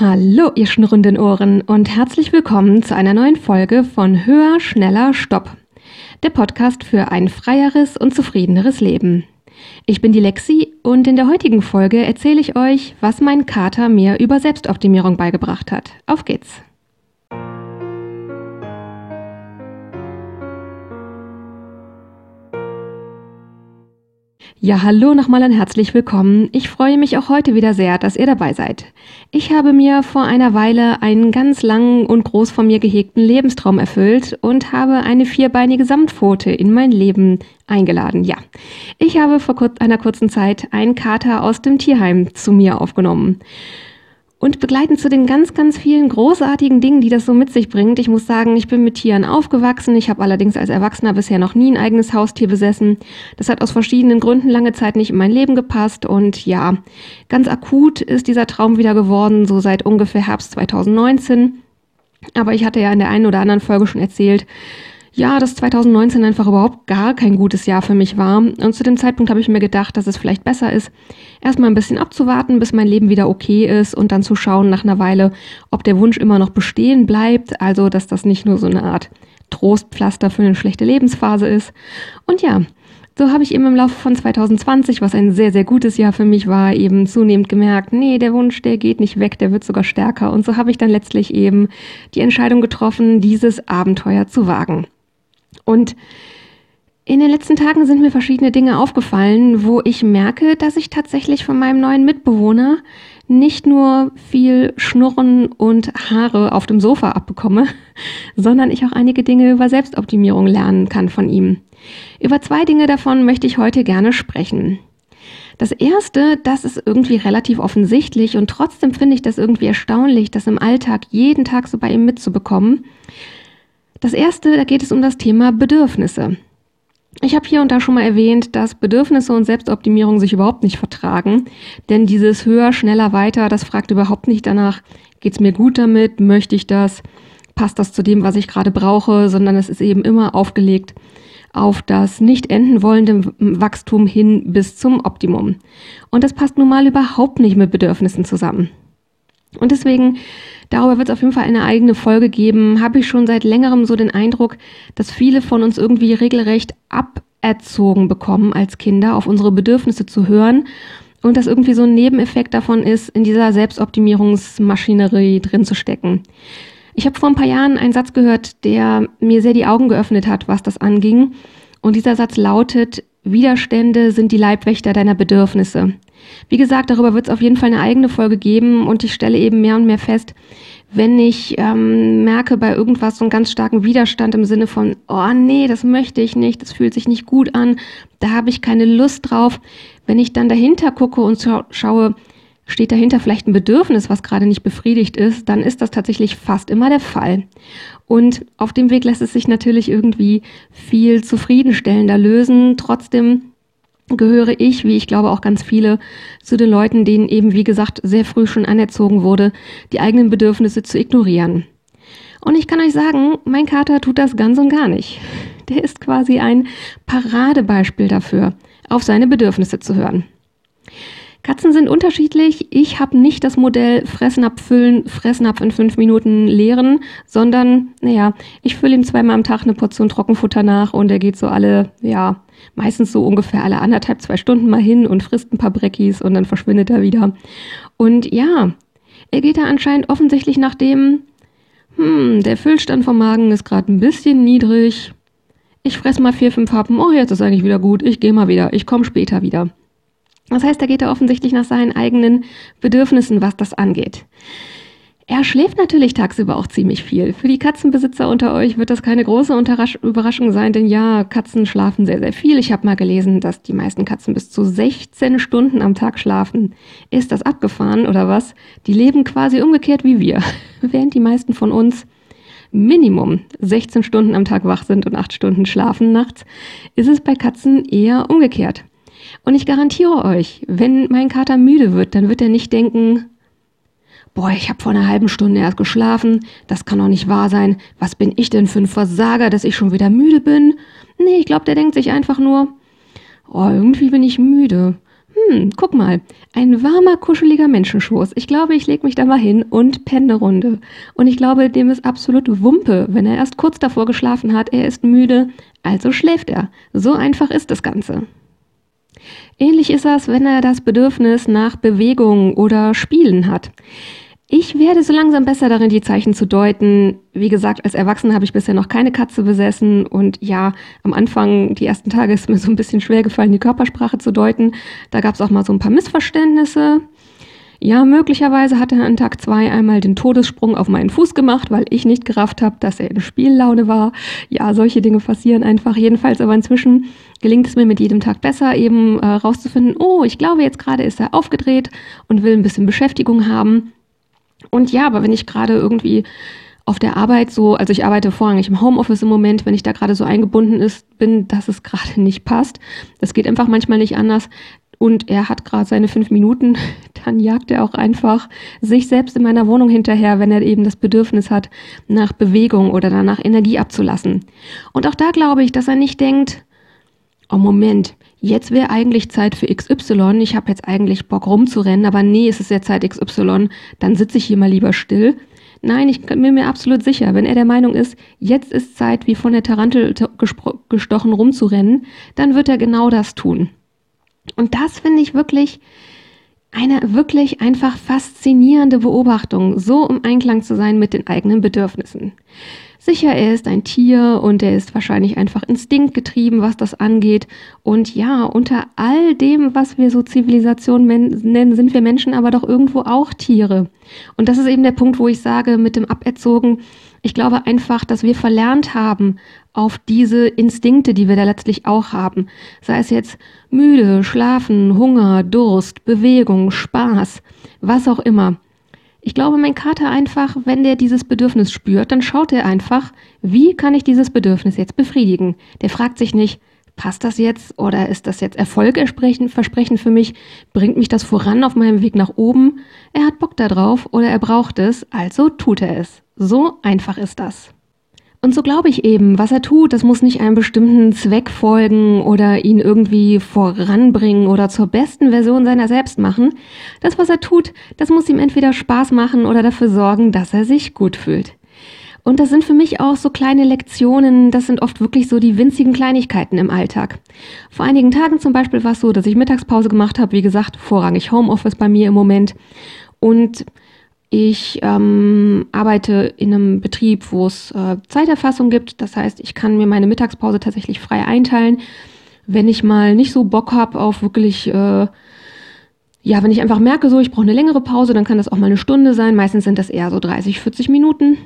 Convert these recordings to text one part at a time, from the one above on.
Hallo, ihr schnurrenden Ohren und herzlich willkommen zu einer neuen Folge von Höher, Schneller, Stopp. Der Podcast für ein freieres und zufriedeneres Leben. Ich bin die Lexi und in der heutigen Folge erzähle ich euch, was mein Kater mir über Selbstoptimierung beigebracht hat. Auf geht's! Ja, hallo nochmal und herzlich willkommen. Ich freue mich auch heute wieder sehr, dass ihr dabei seid. Ich habe mir vor einer Weile einen ganz langen und groß von mir gehegten Lebenstraum erfüllt und habe eine vierbeinige Samtpfote in mein Leben eingeladen. Ja, ich habe vor einer kurzen Zeit einen Kater aus dem Tierheim zu mir aufgenommen. Und begleitend zu den ganz, ganz vielen großartigen Dingen, die das so mit sich bringt. Ich muss sagen, ich bin mit Tieren aufgewachsen. Ich habe allerdings als Erwachsener bisher noch nie ein eigenes Haustier besessen. Das hat aus verschiedenen Gründen lange Zeit nicht in mein Leben gepasst. Und ja, ganz akut ist dieser Traum wieder geworden, so seit ungefähr Herbst 2019. Aber ich hatte ja in der einen oder anderen Folge schon erzählt, ja, dass 2019 einfach überhaupt gar kein gutes Jahr für mich war. Und zu dem Zeitpunkt habe ich mir gedacht, dass es vielleicht besser ist, erstmal ein bisschen abzuwarten, bis mein Leben wieder okay ist und dann zu schauen nach einer Weile, ob der Wunsch immer noch bestehen bleibt. Also, dass das nicht nur so eine Art Trostpflaster für eine schlechte Lebensphase ist. Und ja, so habe ich eben im Laufe von 2020, was ein sehr, sehr gutes Jahr für mich war, eben zunehmend gemerkt, nee, der Wunsch, der geht nicht weg, der wird sogar stärker. Und so habe ich dann letztlich eben die Entscheidung getroffen, dieses Abenteuer zu wagen. Und in den letzten Tagen sind mir verschiedene Dinge aufgefallen, wo ich merke, dass ich tatsächlich von meinem neuen Mitbewohner nicht nur viel Schnurren und Haare auf dem Sofa abbekomme, sondern ich auch einige Dinge über Selbstoptimierung lernen kann von ihm. Über zwei Dinge davon möchte ich heute gerne sprechen. Das erste, das ist irgendwie relativ offensichtlich und trotzdem finde ich das irgendwie erstaunlich, das im Alltag jeden Tag so bei ihm mitzubekommen. Das erste, da geht es um das Thema Bedürfnisse. Ich habe hier und da schon mal erwähnt, dass Bedürfnisse und Selbstoptimierung sich überhaupt nicht vertragen, denn dieses höher, schneller, weiter, das fragt überhaupt nicht danach, geht's mir gut damit, möchte ich das, passt das zu dem, was ich gerade brauche, sondern es ist eben immer aufgelegt auf das nicht enden wollende Wachstum hin bis zum Optimum. Und das passt nun mal überhaupt nicht mit Bedürfnissen zusammen. Und deswegen Darüber wird es auf jeden Fall eine eigene Folge geben. Habe ich schon seit längerem so den Eindruck, dass viele von uns irgendwie regelrecht aberzogen bekommen als Kinder, auf unsere Bedürfnisse zu hören. Und dass irgendwie so ein Nebeneffekt davon ist, in dieser Selbstoptimierungsmaschinerie drin zu stecken. Ich habe vor ein paar Jahren einen Satz gehört, der mir sehr die Augen geöffnet hat, was das anging. Und dieser Satz lautet, Widerstände sind die Leibwächter deiner Bedürfnisse. Wie gesagt, darüber wird es auf jeden Fall eine eigene Folge geben und ich stelle eben mehr und mehr fest, wenn ich ähm, merke bei irgendwas so einen ganz starken Widerstand im Sinne von, oh nee, das möchte ich nicht, das fühlt sich nicht gut an, da habe ich keine Lust drauf. Wenn ich dann dahinter gucke und schaue, steht dahinter vielleicht ein Bedürfnis, was gerade nicht befriedigt ist, dann ist das tatsächlich fast immer der Fall. Und auf dem Weg lässt es sich natürlich irgendwie viel zufriedenstellender lösen. Trotzdem gehöre ich, wie ich glaube auch ganz viele, zu den Leuten, denen eben, wie gesagt, sehr früh schon anerzogen wurde, die eigenen Bedürfnisse zu ignorieren. Und ich kann euch sagen, mein Kater tut das ganz und gar nicht. Der ist quasi ein Paradebeispiel dafür, auf seine Bedürfnisse zu hören. Katzen sind unterschiedlich. Ich habe nicht das Modell Fressnapf füllen, Fressnapf in fünf Minuten leeren, sondern, naja, ich fülle ihm zweimal am Tag eine Portion Trockenfutter nach und er geht so alle, ja, meistens so ungefähr alle anderthalb, zwei Stunden mal hin und frisst ein paar Breckis und dann verschwindet er wieder. Und ja, er geht da anscheinend offensichtlich nach dem, hm, der Füllstand vom Magen ist gerade ein bisschen niedrig. Ich fress mal vier, fünf Happen. Oh, jetzt ist eigentlich wieder gut. Ich gehe mal wieder. Ich komme später wieder. Das heißt, da geht er offensichtlich nach seinen eigenen Bedürfnissen, was das angeht. Er schläft natürlich tagsüber auch ziemlich viel. Für die Katzenbesitzer unter euch wird das keine große Überraschung sein, denn ja, Katzen schlafen sehr, sehr viel. Ich habe mal gelesen, dass die meisten Katzen bis zu 16 Stunden am Tag schlafen. Ist das abgefahren oder was? Die leben quasi umgekehrt wie wir. Während die meisten von uns Minimum 16 Stunden am Tag wach sind und 8 Stunden schlafen nachts, ist es bei Katzen eher umgekehrt. Und ich garantiere euch, wenn mein Kater müde wird, dann wird er nicht denken, boah, ich habe vor einer halben Stunde erst geschlafen, das kann doch nicht wahr sein, was bin ich denn für ein Versager, dass ich schon wieder müde bin? Nee, ich glaube, der denkt sich einfach nur, oh, irgendwie bin ich müde. hm, guck mal, ein warmer, kuscheliger Menschenschoß. Ich glaube, ich lege mich da mal hin und penne eine Runde. Und ich glaube, dem ist absolut Wumpe, wenn er erst kurz davor geschlafen hat, er ist müde, also schläft er. So einfach ist das Ganze. Ähnlich ist das, wenn er das Bedürfnis nach Bewegung oder Spielen hat. Ich werde so langsam besser darin, die Zeichen zu deuten. Wie gesagt, als Erwachsene habe ich bisher noch keine Katze besessen und ja, am Anfang, die ersten Tage, ist mir so ein bisschen schwer gefallen, die Körpersprache zu deuten. Da gab es auch mal so ein paar Missverständnisse. Ja, möglicherweise hat er an Tag zwei einmal den Todessprung auf meinen Fuß gemacht, weil ich nicht gerafft habe, dass er in Spiellaune war. Ja, solche Dinge passieren einfach. Jedenfalls aber inzwischen gelingt es mir mit jedem Tag besser, eben äh, rauszufinden, oh, ich glaube, jetzt gerade ist er aufgedreht und will ein bisschen Beschäftigung haben. Und ja, aber wenn ich gerade irgendwie auf der Arbeit so, also ich arbeite vorrangig im Homeoffice im Moment, wenn ich da gerade so eingebunden ist, bin, dass es gerade nicht passt. Das geht einfach manchmal nicht anders. Und er hat gerade seine fünf Minuten, dann jagt er auch einfach sich selbst in meiner Wohnung hinterher, wenn er eben das Bedürfnis hat, nach Bewegung oder danach Energie abzulassen. Und auch da glaube ich, dass er nicht denkt, oh Moment, jetzt wäre eigentlich Zeit für XY, ich habe jetzt eigentlich Bock rumzurennen, aber nee, es ist ja Zeit XY, dann sitze ich hier mal lieber still. Nein, ich bin mir absolut sicher, wenn er der Meinung ist, jetzt ist Zeit, wie von der Tarantel gestochen rumzurennen, dann wird er genau das tun. Und das finde ich wirklich eine wirklich einfach faszinierende Beobachtung, so im Einklang zu sein mit den eigenen Bedürfnissen. Sicher, er ist ein Tier und er ist wahrscheinlich einfach instinktgetrieben, was das angeht. Und ja, unter all dem, was wir so Zivilisation nennen, sind wir Menschen aber doch irgendwo auch Tiere. Und das ist eben der Punkt, wo ich sage, mit dem Aberzogen, ich glaube einfach, dass wir verlernt haben, auf diese Instinkte, die wir da letztlich auch haben, sei es jetzt müde, schlafen, Hunger, Durst, Bewegung, Spaß, was auch immer, ich glaube, mein Kater einfach, wenn der dieses Bedürfnis spürt, dann schaut er einfach, wie kann ich dieses Bedürfnis jetzt befriedigen. Der fragt sich nicht, passt das jetzt oder ist das jetzt Erfolgversprechen für mich? Bringt mich das voran auf meinem Weg nach oben? Er hat Bock darauf oder er braucht es, also tut er es. So einfach ist das. Und so glaube ich eben, was er tut, das muss nicht einem bestimmten Zweck folgen oder ihn irgendwie voranbringen oder zur besten Version seiner selbst machen. Das, was er tut, das muss ihm entweder Spaß machen oder dafür sorgen, dass er sich gut fühlt. Und das sind für mich auch so kleine Lektionen, das sind oft wirklich so die winzigen Kleinigkeiten im Alltag. Vor einigen Tagen zum Beispiel war es so, dass ich Mittagspause gemacht habe, wie gesagt, vorrangig Homeoffice bei mir im Moment. Und ich ähm, arbeite in einem Betrieb, wo es äh, Zeiterfassung gibt. Das heißt, ich kann mir meine Mittagspause tatsächlich frei einteilen. Wenn ich mal nicht so Bock habe auf wirklich, äh, ja, wenn ich einfach merke, so, ich brauche eine längere Pause, dann kann das auch mal eine Stunde sein. Meistens sind das eher so 30, 40 Minuten.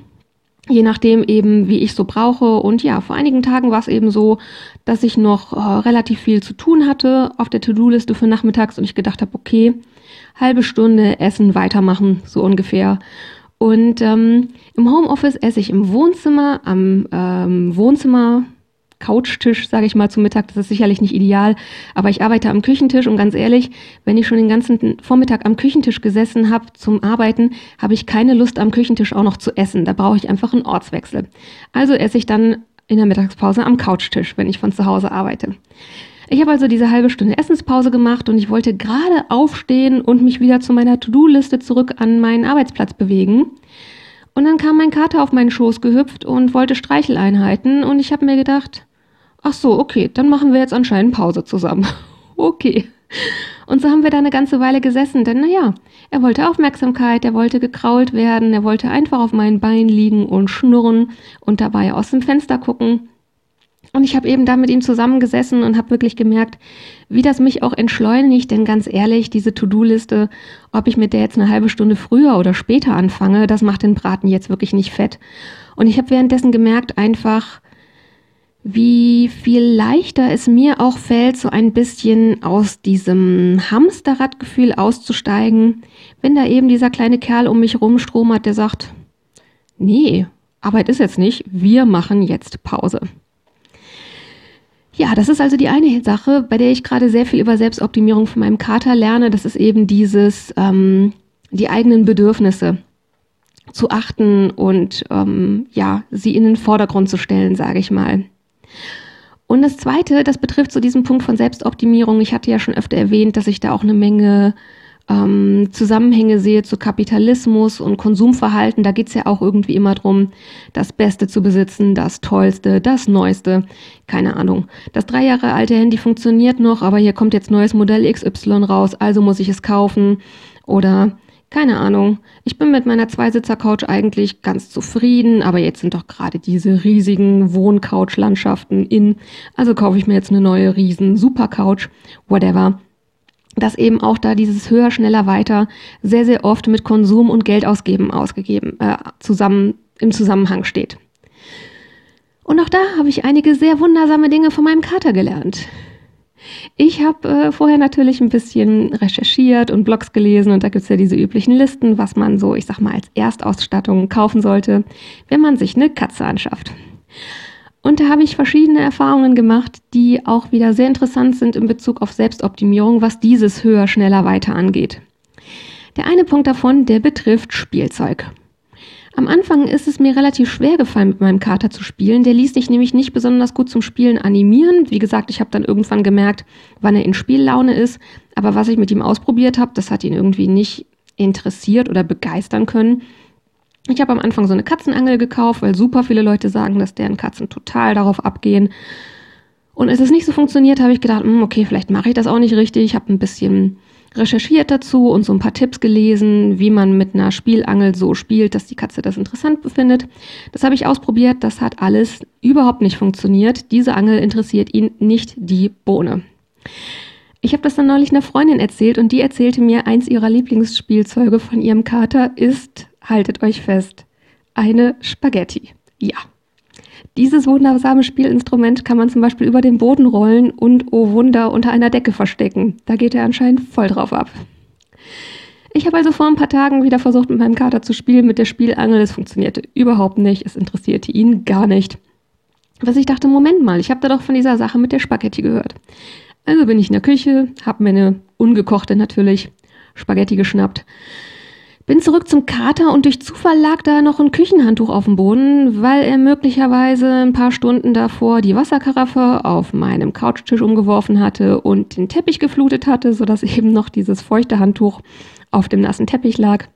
Je nachdem eben, wie ich so brauche. Und ja, vor einigen Tagen war es eben so, dass ich noch äh, relativ viel zu tun hatte auf der To-Do-Liste für nachmittags und ich gedacht habe, okay, halbe Stunde essen, weitermachen, so ungefähr. Und ähm, im Homeoffice esse ich im Wohnzimmer, am ähm, Wohnzimmer, Couchtisch, sage ich mal, zum Mittag. Das ist sicherlich nicht ideal, aber ich arbeite am Küchentisch und ganz ehrlich, wenn ich schon den ganzen Vormittag am Küchentisch gesessen habe zum Arbeiten, habe ich keine Lust am Küchentisch auch noch zu essen. Da brauche ich einfach einen Ortswechsel. Also esse ich dann in der Mittagspause am Couchtisch, wenn ich von zu Hause arbeite. Ich habe also diese halbe Stunde Essenspause gemacht und ich wollte gerade aufstehen und mich wieder zu meiner To-Do-Liste zurück an meinen Arbeitsplatz bewegen. Und dann kam mein Kater auf meinen Schoß gehüpft und wollte Streicheleinheiten und ich habe mir gedacht, ach so, okay, dann machen wir jetzt anscheinend Pause zusammen. okay. Und so haben wir da eine ganze Weile gesessen, denn naja, er wollte Aufmerksamkeit, er wollte gekrault werden, er wollte einfach auf meinen Beinen liegen und schnurren und dabei aus dem Fenster gucken. Und ich habe eben da mit ihm zusammengesessen und habe wirklich gemerkt, wie das mich auch entschleunigt. Denn ganz ehrlich, diese To-Do-Liste, ob ich mit der jetzt eine halbe Stunde früher oder später anfange, das macht den Braten jetzt wirklich nicht fett. Und ich habe währenddessen gemerkt einfach, wie viel leichter es mir auch fällt, so ein bisschen aus diesem Hamsterradgefühl auszusteigen, wenn da eben dieser kleine Kerl um mich rumstromert, der sagt, nee, Arbeit ist jetzt nicht, wir machen jetzt Pause. Ja, das ist also die eine Sache, bei der ich gerade sehr viel über Selbstoptimierung von meinem Kater lerne. Das ist eben dieses, ähm, die eigenen Bedürfnisse zu achten und ähm, ja, sie in den Vordergrund zu stellen, sage ich mal. Und das Zweite, das betrifft so diesen Punkt von Selbstoptimierung. Ich hatte ja schon öfter erwähnt, dass ich da auch eine Menge ähm, Zusammenhänge sehe zu Kapitalismus und Konsumverhalten. Da geht es ja auch irgendwie immer darum, das Beste zu besitzen, das Tollste, das Neueste. Keine Ahnung. Das drei Jahre alte Handy funktioniert noch, aber hier kommt jetzt neues Modell XY raus, also muss ich es kaufen. Oder keine Ahnung. Ich bin mit meiner Zweisitzer-Couch eigentlich ganz zufrieden, aber jetzt sind doch gerade diese riesigen Wohncouch-Landschaften in. Also kaufe ich mir jetzt eine neue riesen Super-Couch, whatever dass eben auch da dieses höher, schneller, weiter sehr, sehr oft mit Konsum und Geld ausgeben ausgegeben, äh, zusammen im Zusammenhang steht. Und auch da habe ich einige sehr wundersame Dinge von meinem Kater gelernt. Ich habe äh, vorher natürlich ein bisschen recherchiert und Blogs gelesen und da gibt es ja diese üblichen Listen, was man so, ich sag mal, als Erstausstattung kaufen sollte, wenn man sich eine Katze anschafft. Und da habe ich verschiedene Erfahrungen gemacht, die auch wieder sehr interessant sind in Bezug auf Selbstoptimierung, was dieses höher, schneller, weiter angeht. Der eine Punkt davon, der betrifft Spielzeug. Am Anfang ist es mir relativ schwer gefallen, mit meinem Kater zu spielen. Der ließ sich nämlich nicht besonders gut zum Spielen animieren. Wie gesagt, ich habe dann irgendwann gemerkt, wann er in Spiellaune ist. Aber was ich mit ihm ausprobiert habe, das hat ihn irgendwie nicht interessiert oder begeistern können. Ich habe am Anfang so eine Katzenangel gekauft, weil super viele Leute sagen, dass deren Katzen total darauf abgehen. Und als es nicht so funktioniert, habe ich gedacht, hm, okay, vielleicht mache ich das auch nicht richtig. Ich habe ein bisschen recherchiert dazu und so ein paar Tipps gelesen, wie man mit einer Spielangel so spielt, dass die Katze das interessant befindet. Das habe ich ausprobiert, das hat alles überhaupt nicht funktioniert. Diese Angel interessiert ihn nicht die Bohne. Ich habe das dann neulich einer Freundin erzählt und die erzählte mir, eins ihrer Lieblingsspielzeuge von ihrem Kater ist haltet euch fest, eine Spaghetti. Ja. Dieses wundersame Spielinstrument kann man zum Beispiel über den Boden rollen und, oh Wunder, unter einer Decke verstecken. Da geht er anscheinend voll drauf ab. Ich habe also vor ein paar Tagen wieder versucht, mit meinem Kater zu spielen mit der Spielangel. Es funktionierte überhaupt nicht. Es interessierte ihn gar nicht. Was ich dachte, Moment mal, ich habe da doch von dieser Sache mit der Spaghetti gehört. Also bin ich in der Küche, habe mir eine ungekochte natürlich Spaghetti geschnappt bin zurück zum Kater und durch Zufall lag da noch ein Küchenhandtuch auf dem Boden, weil er möglicherweise ein paar Stunden davor die Wasserkaraffe auf meinem Couchtisch umgeworfen hatte und den Teppich geflutet hatte, sodass eben noch dieses feuchte Handtuch auf dem nassen Teppich lag.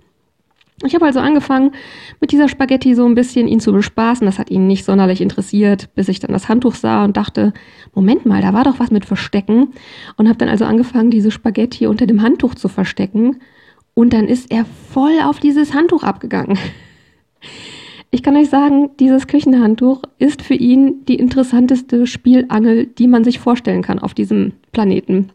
Ich habe also angefangen, mit dieser Spaghetti so ein bisschen ihn zu bespaßen. Das hat ihn nicht sonderlich interessiert, bis ich dann das Handtuch sah und dachte, Moment mal, da war doch was mit Verstecken. Und habe dann also angefangen, diese Spaghetti unter dem Handtuch zu verstecken und dann ist er voll auf dieses Handtuch abgegangen. Ich kann euch sagen, dieses Küchenhandtuch ist für ihn die interessanteste Spielangel, die man sich vorstellen kann auf diesem Planeten.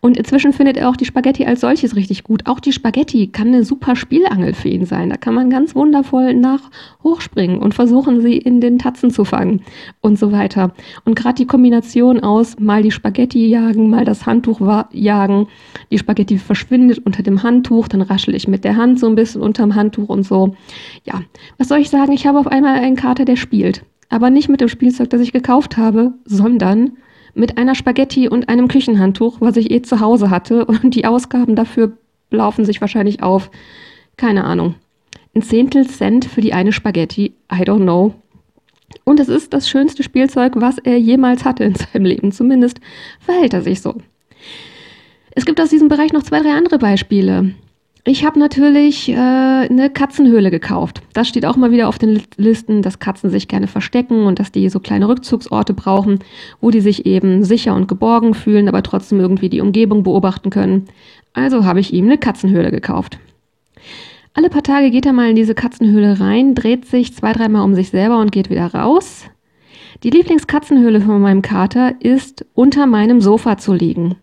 Und inzwischen findet er auch die Spaghetti als solches richtig gut. Auch die Spaghetti kann eine super Spielangel für ihn sein. Da kann man ganz wundervoll nach hochspringen und versuchen, sie in den Tatzen zu fangen und so weiter. Und gerade die Kombination aus mal die Spaghetti jagen, mal das Handtuch jagen. Die Spaghetti verschwindet unter dem Handtuch, dann raschel ich mit der Hand so ein bisschen unterm Handtuch und so. Ja, was soll ich sagen? Ich habe auf einmal einen Kater, der spielt. Aber nicht mit dem Spielzeug, das ich gekauft habe, sondern mit einer Spaghetti und einem Küchenhandtuch, was ich eh zu Hause hatte. Und die Ausgaben dafür laufen sich wahrscheinlich auf, keine Ahnung, ein Zehntel Cent für die eine Spaghetti. I don't know. Und es ist das schönste Spielzeug, was er jemals hatte in seinem Leben. Zumindest verhält er sich so. Es gibt aus diesem Bereich noch zwei, drei andere Beispiele. Ich habe natürlich äh, eine Katzenhöhle gekauft. Das steht auch mal wieder auf den Listen, dass Katzen sich gerne verstecken und dass die so kleine Rückzugsorte brauchen, wo die sich eben sicher und geborgen fühlen, aber trotzdem irgendwie die Umgebung beobachten können. Also habe ich ihm eine Katzenhöhle gekauft. Alle paar Tage geht er mal in diese Katzenhöhle rein, dreht sich zwei, dreimal um sich selber und geht wieder raus. Die Lieblingskatzenhöhle von meinem Kater ist unter meinem Sofa zu liegen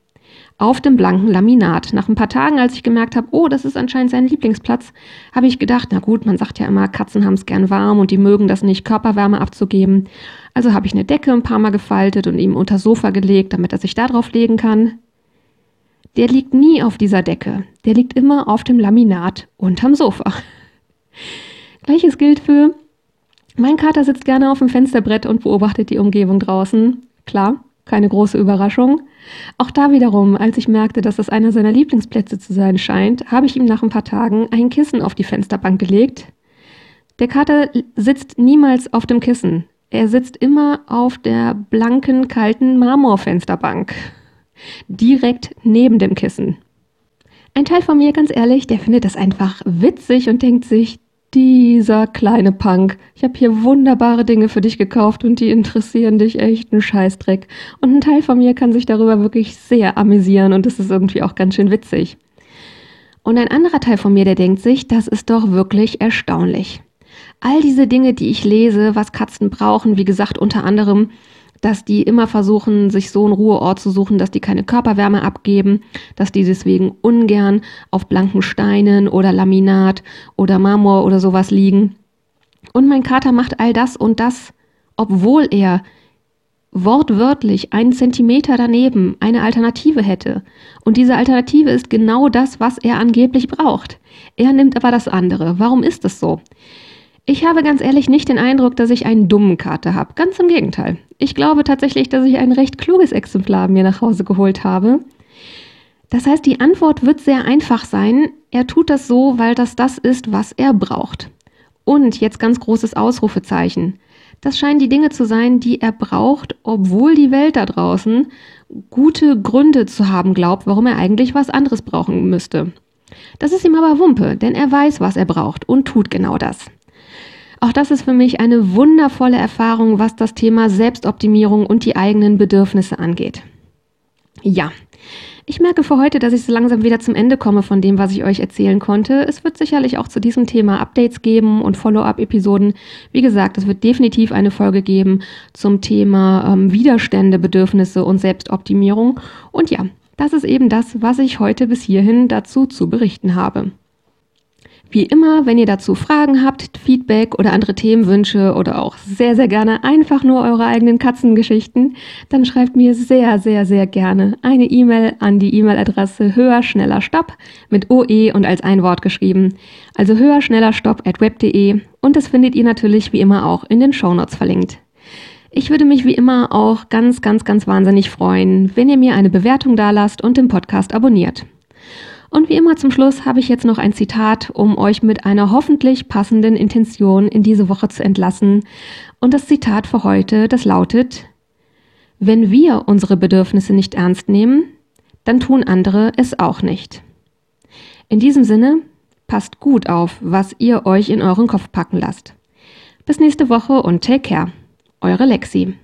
auf dem blanken Laminat. Nach ein paar Tagen, als ich gemerkt habe, oh, das ist anscheinend sein Lieblingsplatz, habe ich gedacht, na gut, man sagt ja immer, Katzen haben es gern warm und die mögen das nicht, Körperwärme abzugeben. Also habe ich eine Decke ein paar Mal gefaltet und ihm unter Sofa gelegt, damit er sich da drauf legen kann. Der liegt nie auf dieser Decke. Der liegt immer auf dem Laminat unterm Sofa. Gleiches gilt für mein Kater sitzt gerne auf dem Fensterbrett und beobachtet die Umgebung draußen. Klar, keine große Überraschung. Auch da wiederum, als ich merkte, dass das einer seiner Lieblingsplätze zu sein scheint, habe ich ihm nach ein paar Tagen ein Kissen auf die Fensterbank gelegt. Der Kater sitzt niemals auf dem Kissen. Er sitzt immer auf der blanken, kalten Marmorfensterbank. Direkt neben dem Kissen. Ein Teil von mir, ganz ehrlich, der findet das einfach witzig und denkt sich, dieser kleine Punk, ich habe hier wunderbare Dinge für dich gekauft und die interessieren dich echt einen Scheißdreck. Und ein Teil von mir kann sich darüber wirklich sehr amüsieren und das ist irgendwie auch ganz schön witzig. Und ein anderer Teil von mir, der denkt sich, das ist doch wirklich erstaunlich. All diese Dinge, die ich lese, was Katzen brauchen, wie gesagt, unter anderem dass die immer versuchen, sich so einen Ruheort zu suchen, dass die keine Körperwärme abgeben, dass die deswegen ungern auf blanken Steinen oder Laminat oder Marmor oder sowas liegen. Und mein Kater macht all das und das, obwohl er wortwörtlich einen Zentimeter daneben eine Alternative hätte. Und diese Alternative ist genau das, was er angeblich braucht. Er nimmt aber das andere. Warum ist das so? Ich habe ganz ehrlich nicht den Eindruck, dass ich einen dummen Kater habe. Ganz im Gegenteil. Ich glaube tatsächlich, dass ich ein recht kluges Exemplar mir nach Hause geholt habe. Das heißt, die Antwort wird sehr einfach sein. Er tut das so, weil das das ist, was er braucht. Und jetzt ganz großes Ausrufezeichen. Das scheinen die Dinge zu sein, die er braucht, obwohl die Welt da draußen gute Gründe zu haben glaubt, warum er eigentlich was anderes brauchen müsste. Das ist ihm aber Wumpe, denn er weiß, was er braucht und tut genau das. Auch das ist für mich eine wundervolle Erfahrung, was das Thema Selbstoptimierung und die eigenen Bedürfnisse angeht. Ja, ich merke für heute, dass ich so langsam wieder zum Ende komme von dem, was ich euch erzählen konnte. Es wird sicherlich auch zu diesem Thema Updates geben und Follow-up-Episoden. Wie gesagt, es wird definitiv eine Folge geben zum Thema ähm, Widerstände, Bedürfnisse und Selbstoptimierung. Und ja, das ist eben das, was ich heute bis hierhin dazu zu berichten habe. Wie immer, wenn ihr dazu Fragen habt, Feedback oder andere Themenwünsche oder auch sehr, sehr gerne einfach nur eure eigenen Katzengeschichten, dann schreibt mir sehr, sehr, sehr gerne eine E-Mail an die E-Mail-Adresse höher, schneller, stopp mit OE und als ein Wort geschrieben. Also höher, schneller, stopp at web.de und das findet ihr natürlich wie immer auch in den Shownotes verlinkt. Ich würde mich wie immer auch ganz, ganz, ganz wahnsinnig freuen, wenn ihr mir eine Bewertung dalasst und den Podcast abonniert. Und wie immer zum Schluss habe ich jetzt noch ein Zitat, um euch mit einer hoffentlich passenden Intention in diese Woche zu entlassen. Und das Zitat für heute, das lautet, wenn wir unsere Bedürfnisse nicht ernst nehmen, dann tun andere es auch nicht. In diesem Sinne, passt gut auf, was ihr euch in euren Kopf packen lasst. Bis nächste Woche und take care. Eure Lexi.